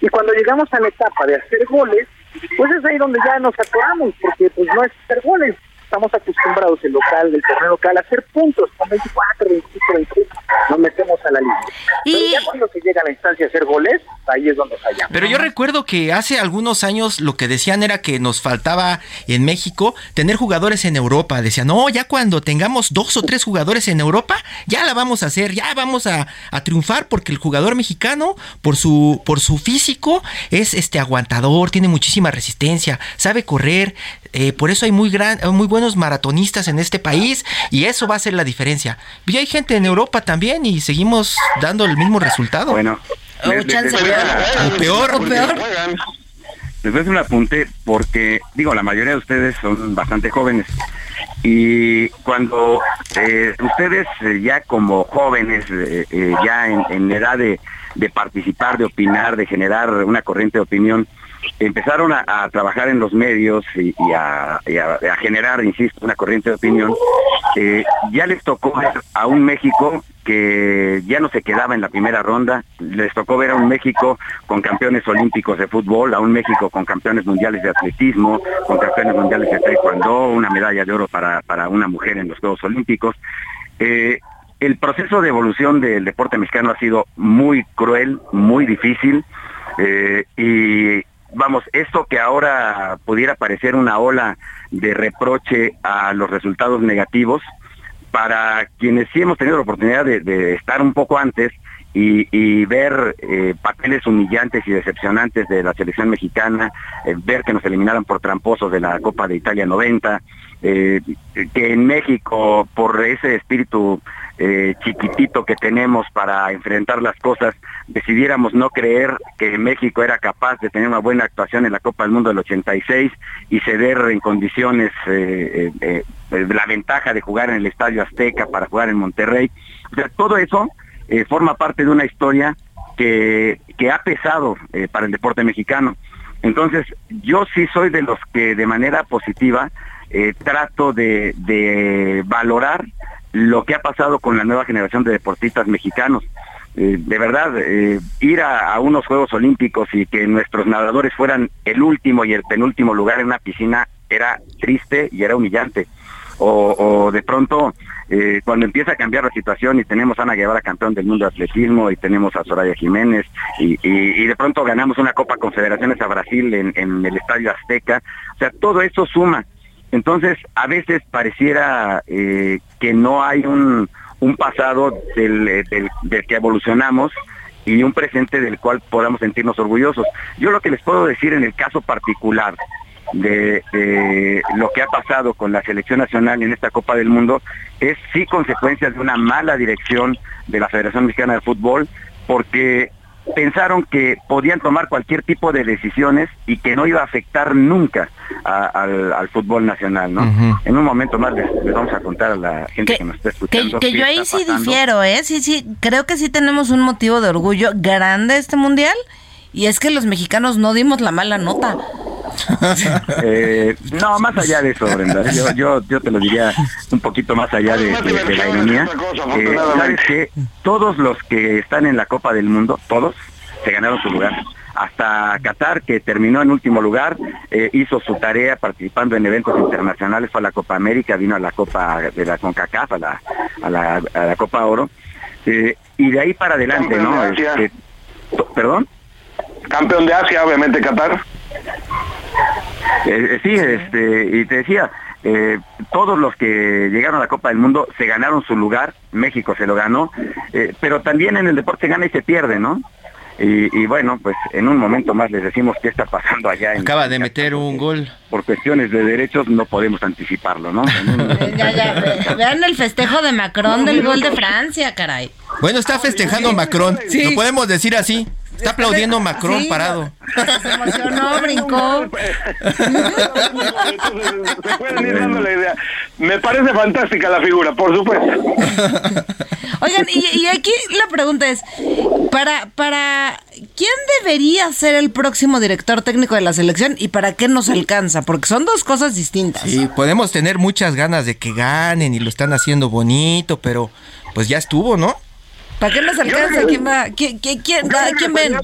Y cuando llegamos a la etapa de hacer goles, pues es ahí donde ya nos atoramos, porque pues no es hacer goles, estamos acostumbrados el local, del torneo local, a hacer puntos con 24, 25, 26, nos metemos a la línea. Y Pero ya cuando se llega a la instancia de hacer goles, ahí es donde fallamos. Pero yo recuerdo que hace algunos años lo que decían era que nos faltaba en México tener jugadores en Europa. Decían, no, ya cuando tengamos dos o tres jugadores en Europa, ya la vamos a hacer, ya vamos a, a triunfar porque el jugador mexicano, por su, por su físico, es este aguantador, tiene muchísima resistencia, sabe correr, eh, por eso hay muy, gran, muy buenos maratonistas en este país y eso va a ser la diferencia. Y hay gente en Europa también y seguimos dando el mismo resultado. Bueno, o peor, o peor. Les voy a un apunte porque, digo, la mayoría de ustedes son bastante jóvenes y cuando eh, ustedes eh, ya como jóvenes, ya en, edad de, participar, de opinar, de generar una corriente de opinión, empezaron a, trabajar en los medios y, a, generar, insisto, una corriente de opinión, eh, ya les tocó ver a un México que ya no se quedaba en la primera ronda, les tocó ver a un México con campeones olímpicos de fútbol, a un México con campeones mundiales de atletismo, con campeones mundiales de taekwondo, una medalla de oro para, una mujer en los Juegos Olímpicos. Eh, el proceso de evolución del deporte mexicano ha sido muy cruel, muy difícil. Eh, y vamos, esto que ahora pudiera parecer una ola de reproche a los resultados negativos, para quienes sí hemos tenido la oportunidad de, estar un poco antes y, ver eh, papeles humillantes y decepcionantes de la selección mexicana, eh, ver que nos eliminaran por tramposos de la Copa de Italia 90, eh, que en México, por ese espíritu chiquitito que tenemos para enfrentar las cosas, decidiéramos no creer que México era capaz de tener una buena actuación en la Copa del Mundo del 86 y ceder en condiciones la ventaja de jugar en el Estadio Azteca para jugar en Monterrey. O sea, todo eso eh, forma parte de una historia que, que ha pesado eh, para el deporte mexicano. Entonces, yo sí soy de los que de manera positiva eh, trato de, de, valorar lo que ha pasado con la nueva generación de deportistas mexicanos. de verdad, ir a, unos Juegos Olímpicos y que nuestros nadadores fueran el último y el penúltimo lugar en una piscina era triste y era humillante. O, o de pronto eh, cuando empieza a cambiar la situación y tenemos a Ana Guevara campeón del mundo de atletismo y tenemos a Soraya Jiménez y, de pronto ganamos una Copa Confederaciones a Brasil en, el Estadio Azteca, o sea, todo eso suma. Entonces, a veces pareciera eh, que no hay un, pasado del, del que evolucionamos y un presente del cual podamos sentirnos orgullosos. Yo lo que les puedo decir en el caso particular de, lo que ha pasado con la selección nacional en esta Copa del Mundo es sí consecuencia de una mala dirección de la Federación Mexicana de Fútbol, porque pensaron que podían tomar cualquier tipo de decisiones y que no iba a afectar nunca al, fútbol nacional, ¿no? En un momento más les, vamos a contar a la gente que, nos está escuchando. Que, yo ahí sí difiero, ¿eh? Sí, sí, creo que sí tenemos un motivo de orgullo grande este mundial y es que los mexicanos no dimos la mala nota. Eh, no, más allá de eso, Brenda. Yo, yo, te lo diría un poquito más allá de, la ironía. Eh, Sabes que todos los que están en la Copa del Mundo, todos, se ganaron su lugar. Hasta Qatar, que terminó en último lugar, eh, hizo su tarea participando en eventos internacionales, fue a la Copa América, vino a la Copa de la CONCACAF, a la, a la, Copa Oro. y de ahí para adelante, ¿no? Este, ¿Perdón? Campeón de Asia, obviamente Qatar. Eh, sí, este, y te decía, eh, todos los que llegaron a la Copa del Mundo se ganaron su lugar, México se lo ganó, eh, pero también en el deporte gana y se pierde, ¿no? Y, bueno, pues en un momento más les decimos qué está pasando allá. En Acaba de meter un gol. Por cuestiones de derechos no podemos anticiparlo, ¿no? <laughs> vean el festejo de Macron del gol de Francia, caray. Bueno, está festejando Macron, lo podemos decir así. Está aplaudiendo Macron parado. <laughs> Se emocionó, <laughs> brincó. Se pueden ir dando la idea. Me parece fantástica la figura, por supuesto. <laughs> Oigan, y, aquí la pregunta es, para, para ¿quién debería ser el próximo director técnico de la selección y para qué nos alcanza? Porque son dos cosas distintas. Sí, podemos tener muchas ganas de que ganen y lo están haciendo bonito, pero pues ya estuvo, ¿no? ¿Para qué nos alcanza? ¿Quién va? ¿Quién, quién, quién, quién ven?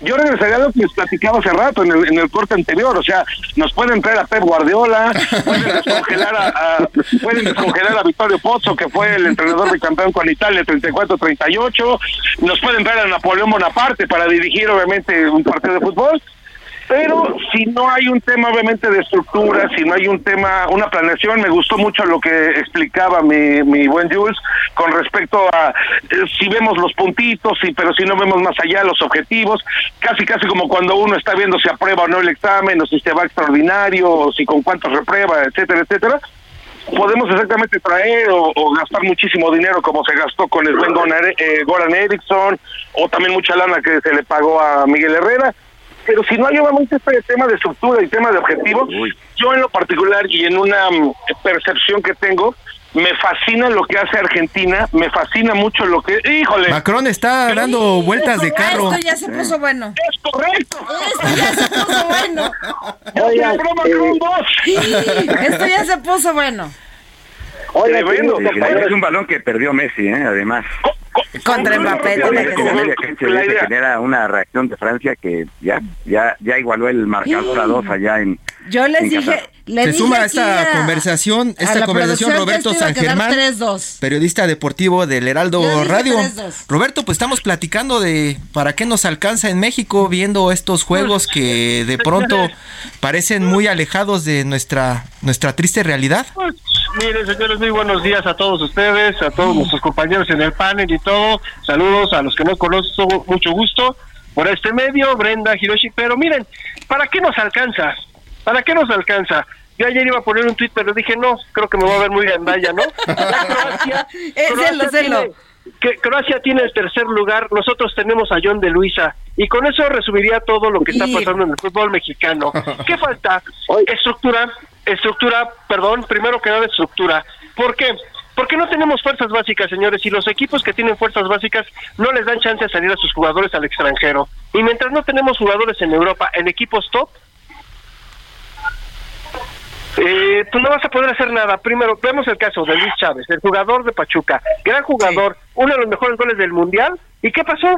yo regresaría a lo que les platicaba hace rato en el, en el corte anterior, o sea, nos pueden traer a Pep Guardiola, pueden descongelar a, pueden descongelar a Vittorio Pozzo, que fue el entrenador de campeón con Italia 34-38, nos pueden traer a Napoleón Bonaparte para dirigir obviamente un partido de fútbol, pero si no hay un tema obviamente de estructura, si no hay un tema, una planeación, me gustó mucho lo que explicaba mi, mi buen Jules con respecto a eh, si vemos los puntitos, sí, pero si no vemos más allá los objetivos, casi casi como cuando uno está viendo si aprueba o no el examen, o si se va extraordinario, o si con cuántos reprueba, etcétera, etcétera podemos exactamente traer o, gastar muchísimo dinero como se gastó con el buen eh, Goran Eriksson o también mucha lana que se le pagó a Miguel Herrera pero si no hay obviamente este tema de estructura y tema de objetivo, yo en lo particular y en una mm, percepción que tengo, me fascina lo que hace Argentina, me fascina mucho lo que... ¡Híjole! Macron está dando vueltas de carro. Esto ya se puso bueno. Es correcto. Esto ya se puso bueno. esto ya se puso bueno. Oye, bueno, es un balón que perdió Messi, ¿eh? además. Contra Mbappé. que genera una reacción de Francia que ya ya ya igualó el marcador a dos allá en Yo les dije, se suma a esta conversación, esta conversación Roberto San Germán, periodista deportivo del Heraldo Radio. Roberto, pues estamos platicando de para qué nos alcanza en México viendo estos juegos que de pronto parecen muy alejados de nuestra nuestra triste realidad. Pues, Miren, señores, muy buenos días a todos ustedes, a todos nuestros compañeros en el panel y todo. Saludos a los que no conozco, mucho gusto por este medio, Brenda, Hiroshi. Pero miren, ¿para qué nos alcanza? ¿Para qué nos alcanza? Yo ayer iba a poner un tweet, pero dije, no, creo que me voy a ver muy gandalla, ¿no? <laughs> Croacia, Croacia tiene, que Croacia tiene el tercer lugar, nosotros tenemos a John de Luisa, y con eso resumiría todo lo que está pasando en el fútbol mexicano. <laughs> ¿Qué falta? Estructura, estructura, perdón, primero que nada estructura. ¿Por qué? Porque no tenemos fuerzas básicas, señores, y los equipos que tienen fuerzas básicas no les dan chance de salir a sus jugadores al extranjero. Y mientras no tenemos jugadores en Europa en equipos top, eh, pues no vas a poder hacer nada. Primero, vemos el caso de Luis Chávez, el jugador de Pachuca, gran jugador, uno de los mejores goles del Mundial. ¿Y qué pasó?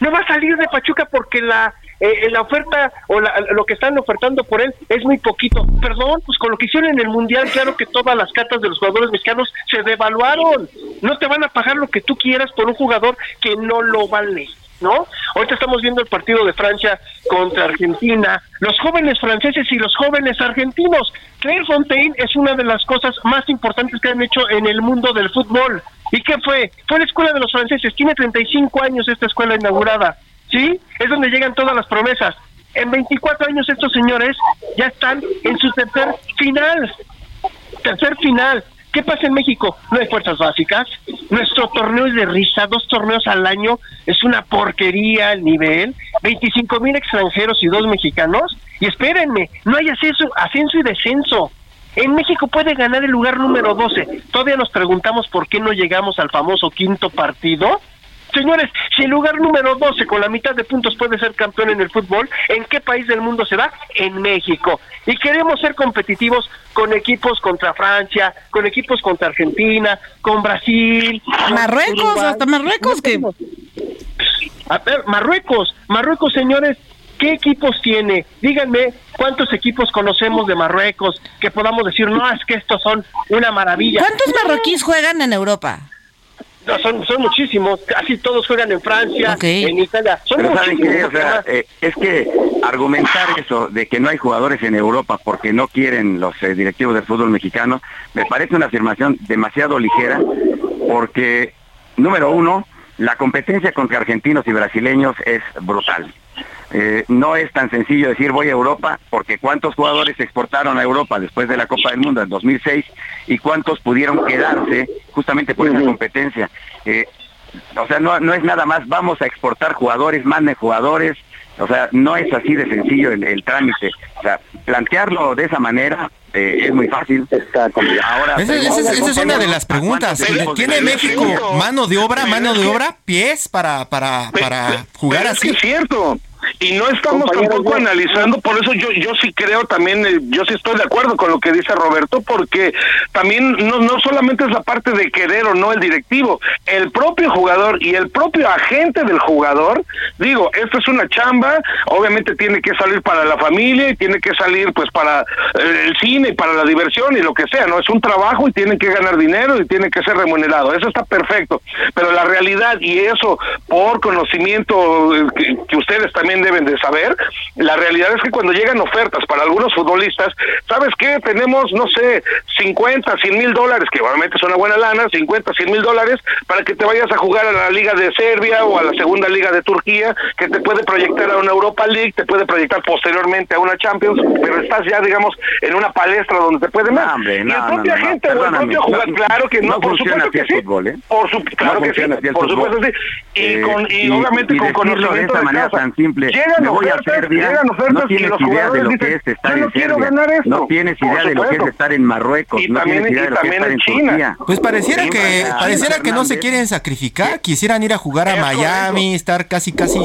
No va a salir de Pachuca porque la eh, la oferta o lo que están ofertando por él es muy poquito. Perdón, pues con lo que hicieron en el Mundial, claro que todas las cartas de los jugadores mexicanos se devaluaron. No te van a pagar lo que tú quieras por un jugador que no lo vale. ¿No? Ahorita estamos viendo el partido de Francia contra Argentina, los jóvenes franceses y los jóvenes argentinos. Claire Fontaine es una de las cosas más importantes que han hecho en el mundo del fútbol. ¿Y qué fue? Fue la escuela de los franceses, tiene 35 años esta escuela inaugurada. ¿sí? Es donde llegan todas las promesas. En 24 años estos señores ya están en su tercer final. Tercer final. ¿Qué pasa en México? No hay fuerzas básicas. Nuestro torneo es de risa, dos torneos al año. Es una porquería el nivel. 25 mil extranjeros y dos mexicanos. Y espérenme, no hay ascenso, ascenso y descenso. En México puede ganar el lugar número 12. Todavía nos preguntamos por qué no llegamos al famoso quinto partido. Señores, si el lugar número 12 con la mitad de puntos puede ser campeón en el fútbol, ¿en qué país del mundo se da? En México. Y queremos ser competitivos con equipos contra Francia, con equipos contra Argentina, con Brasil. Marruecos, hasta Marruecos que... A ver, Marruecos, Marruecos, señores, ¿qué equipos tiene? Díganme cuántos equipos conocemos de Marruecos que podamos decir, no, es que estos son una maravilla. ¿Cuántos marroquíes juegan en Europa? Son, son muchísimos, casi todos juegan en Francia, en Italia. Son muchísimos. Eh, es que argumentar eso de que no hay jugadores en Europa porque no quieren los eh, directivos del fútbol mexicano, me parece una afirmación demasiado ligera porque, número uno, la competencia contra argentinos y brasileños es brutal. Eh, no es tan sencillo decir voy a Europa, porque cuántos jugadores se exportaron a Europa después de la Copa del Mundo en 2006 y cuántos pudieron quedarse justamente por esa competencia. Eh, o sea, no, no es nada más, vamos a exportar jugadores, manden jugadores, o sea, no es así de sencillo el, trámite. O sea, plantearlo de esa manera eh, es muy fácil. Ahora, esa, es una de las preguntas. ¿Tiene México mano de obra, mano de obra, pies para, para, para jugar así? Es cierto. Y no estamos tampoco analizando, por eso yo yo sí creo también, eh, yo sí estoy de acuerdo con lo que dice Roberto, porque también no, no solamente es la parte de querer o no el directivo, el propio jugador y el propio agente del jugador, digo, esta es una chamba, obviamente tiene que salir para la familia y tiene que salir pues para eh, el cine y para la diversión y lo que sea, ¿no? Es un trabajo y tienen que ganar dinero y tiene que ser remunerado, eso está perfecto, pero la realidad y eso por conocimiento eh, que ustedes también deben de saber, la realidad es que cuando llegan ofertas para algunos futbolistas, ¿sabes qué? Tenemos, no sé, 50, 100 mil dólares, que obviamente es una buena lana, 50, 100 mil dólares, para que te vayas a jugar a la Liga de Serbia o a la Segunda Liga de Turquía, que te puede proyectar a una Europa League, te puede proyectar posteriormente a una Champions, pero estás ya, digamos, en una palestra donde te puede más. y el propio agente o el propio jugador, claro que no, por supuesto que sí. Fútbol, ¿eh? Por su, claro que sí, por supuesto sí. Y, eh, con, y, obviamente con conocimiento de esa manera tan simple llegan me voy a Serbia, no tienes idea de lo que es estar en Serbia, no tienes idea de lo que es estar en Marruecos, no tienes idea de lo que es estar en Turquía. Pues pareciera que pareciera que no se quieren sacrificar, quisieran ir a jugar a Miami, estar casi casi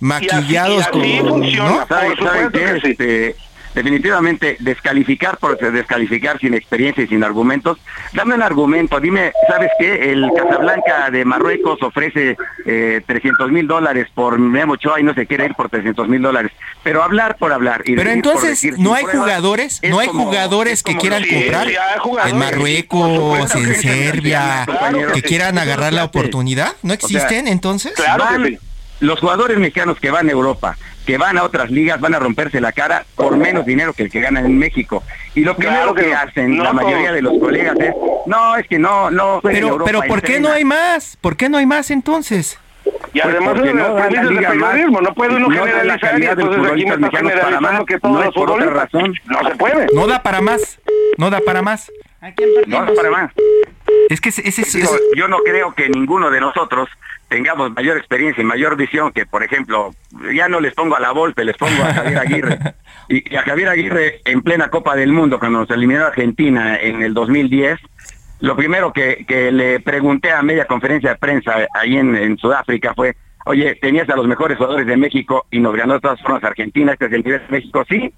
maquillados con, ¿no? ¿Sabes qué? Este, definitivamente descalificar por descalificar sin experiencia y sin argumentos. Dame un argumento, dime, ¿sabes qué? El Casablanca de Marruecos ofrece eh, 300 mil dólares por Memo Ochoa y no se quiere ir por 300 mil dólares. Pero hablar por hablar. Y Pero entonces, ¿no hay jugadores? ¿No hay jugadores que quieran comprar en Marruecos, en Serbia, que quieran agarrar la oportunidad? ¿No existen entonces? Claro los jugadores mexicanos que van a Europa, que van a otras ligas, van a romperse la cara por menos dinero que el que ganan en México. Y lo primero que, hacen la mayoría de los colegas es, no, es que no, no. Pero, pero ¿por qué no hay más? ¿Por qué no hay más entonces? Y pues además de no da periodismo, no puede uno no generalizar y entonces aquí me está generalizando que todos los futbolistas razón. no se puede. No da para más, no da para más. No para más. Es que ese, ese, yo no creo que ninguno de nosotros tengamos mayor experiencia y mayor visión que, por ejemplo, ya no les pongo a la Volpe, les pongo a Javier Aguirre. <laughs> Y, a Javier Aguirre en plena Copa del Mundo, cuando nos eliminó Argentina en el 2010, lo primero que, le pregunté a media conferencia de prensa ahí en, Sudáfrica fue, oye, tenías a los mejores jugadores de México y nos ganó de todas formas Argentina, este es el nivel de México, sí,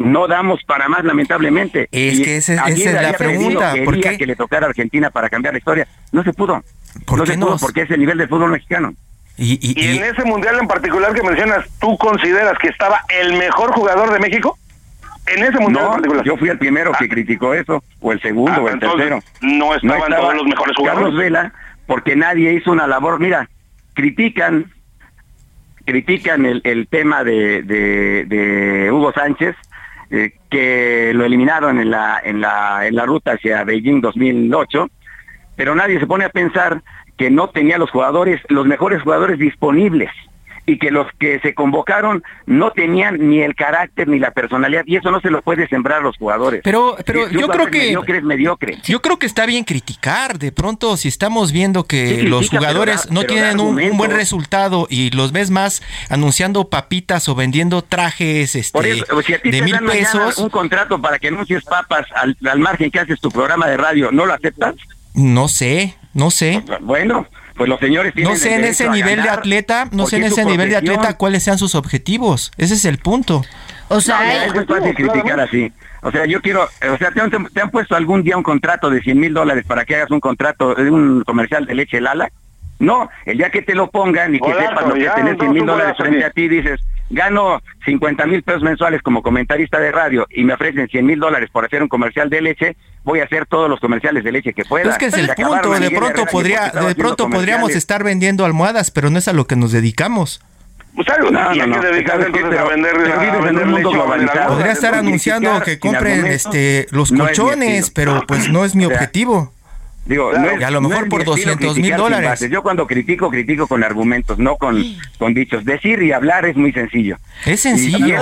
no damos para más lamentablemente. Es que esa, es la pregunta, ¿por qué? que le tocara a Argentina para cambiar la historia? No se pudo. ¿Por no qué se no? pudo porque es el nivel del fútbol mexicano. Y, en ese mundial en particular que mencionas, ¿tú consideras que estaba el mejor jugador de México? En ese mundial en particular. Yo fui el primero que ah. criticó eso, o el segundo, ah, o el tercero. No estaban todos los mejores jugadores. Carlos Vela, porque nadie hizo una labor. Mira, critican critican el, el tema de, de, Hugo Sánchez, eh, que lo eliminaron en la, en, la, en la ruta hacia Beijing 2008, pero nadie se pone a pensar que no tenía los jugadores, los mejores jugadores disponibles y que los que se convocaron no tenían ni el carácter ni la personalidad y eso no se lo puede sembrar a los jugadores. Pero pero yo creo que mediocre es mediocre. Yo creo que está bien criticar, de pronto si estamos viendo que los jugadores no tienen un, buen resultado y los ves más anunciando papitas o vendiendo trajes este de mil pesos, un contrato para que anuncies papas al, al margen que haces tu programa de radio, ¿no lo aceptas? No sé, no sé. Bueno, pues los señores No sé en ese nivel de atleta, no sé en ese nivel de atleta cuáles sean sus objetivos. Ese es el punto. O sea, es muy fácil criticar así. O sea, yo quiero, o sea, ¿te han, puesto algún día un contrato de 100 mil dólares para que hagas un contrato de un comercial de leche Lala? No, el día que te lo pongan y que sepas lo que tenés 100 mil dólares frente a ti, dices, gano 50 mil pesos mensuales como comentarista de radio y me ofrecen 100 mil dólares por hacer un comercial de leche, voy a hacer todos los comerciales de leche que pueda. Es que es el punto, de pronto podría, de pronto podríamos estar vendiendo almohadas, pero no es a lo que nos dedicamos. Pues algo no, no, no. que entonces a vender, a vender mundo Podría estar anunciando que compren este los colchones, pero pues no es mi objetivo. Digo, y a lo mejor por 200 mil dólares. Yo cuando critico, critico con argumentos, no con, con dichos. Decir y hablar es muy sencillo. Es sencillo.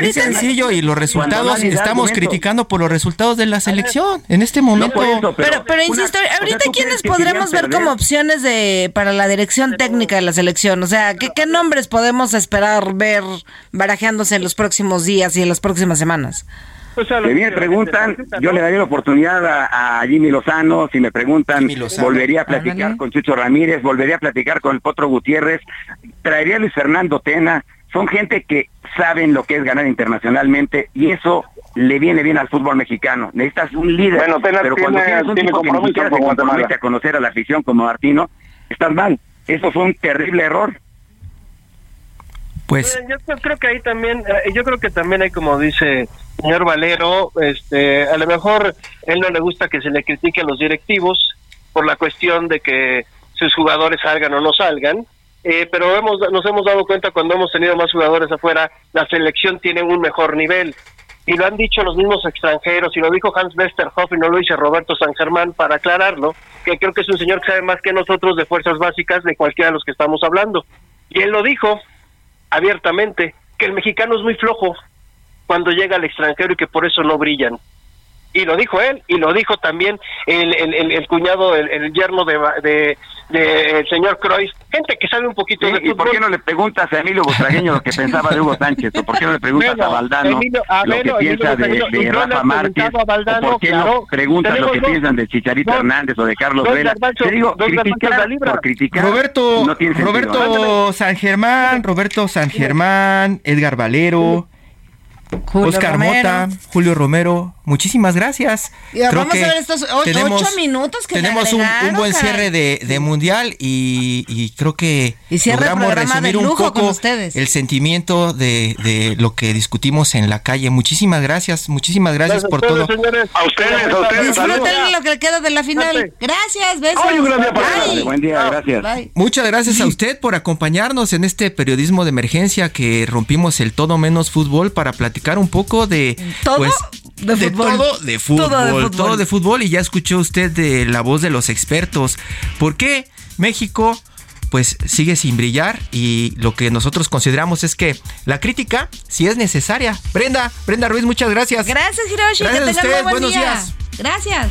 Es sencillo y los resultados, estamos criticando por los resultados de la selección en este momento. pero, pero, insisto, ahorita quiénes podremos ver como opciones de para la dirección técnica de la selección. O sea, ¿qué, ¿qué nombres podemos esperar ver barajeándose en los próximos días y en las próximas semanas? Pues si me preguntan, yo le daría la oportunidad a, Jimmy Lozano, si me preguntan, volvería a platicar con Chucho Ramírez, volvería a platicar con el Potro Gutiérrez, traería a Luis Fernando Tena, son gente que saben lo que es ganar internacionalmente y eso le viene bien al fútbol mexicano. Necesitas un líder, pero cuando tienes un tipo que ni siquiera se compromete a conocer a la afición como Martino, estás mal. Eso fue un terrible error. Pues yo creo que ahí también, eh, yo creo que también hay como dice señor Valero, este, a lo mejor él no le gusta que se le critique a los directivos por la cuestión de que sus jugadores salgan o no salgan, eh, pero hemos, nos hemos dado cuenta cuando hemos tenido más jugadores afuera, la selección tiene un mejor nivel. Y lo han dicho los mismos extranjeros, y lo dijo Hans Westerhoff y no lo dice Roberto San Germán para aclararlo, que creo que es un señor que sabe más que nosotros de fuerzas básicas de cualquiera de los que estamos hablando. Y él lo dijo abiertamente, que el mexicano es muy flojo, cuando llega al extranjero y que por eso no brillan. Y lo dijo él, y lo dijo también el, el, el, cuñado, el, yerno de, de, del señor Cruyff, gente que sabe un poquito de fútbol. ¿Y por qué no le preguntas a Emilio Bustragueño lo que pensaba de Hugo Sánchez? ¿O por qué no le preguntas a Valdano lo que piensa de, Rafa Márquez? ¿O por qué no preguntas lo que piensan de Chicharito Hernández o de Carlos Vela? Te digo, criticar por criticar Roberto, Roberto San Germán, Roberto San Germán, Edgar Valero... Oscar Mota, Julio Romero, muchísimas gracias. vamos a ver estos ocho minutos que Tenemos un, buen cierre de, mundial y, creo que logramos resumir un poco el sentimiento de, lo que discutimos en la calle. Muchísimas gracias, muchísimas gracias, por todo. A ustedes, a ustedes. Disfruten lo que queda de la final. Gracias, besos. Buen día, gracias. Muchas gracias a usted por acompañarnos en este periodismo de emergencia que rompimos el todo menos fútbol para platicar un poco de ¿Todo? Pues, de, fútbol. Todo de fútbol, todo de fútbol. y ya escuchó usted de la voz de los expertos. ¿Por qué México pues sigue sin brillar y lo que nosotros consideramos es que la crítica si es necesaria. Brenda, Brenda Ruiz, muchas gracias. Gracias, Hiroshi. Gracias que a Buenos días. Gracias.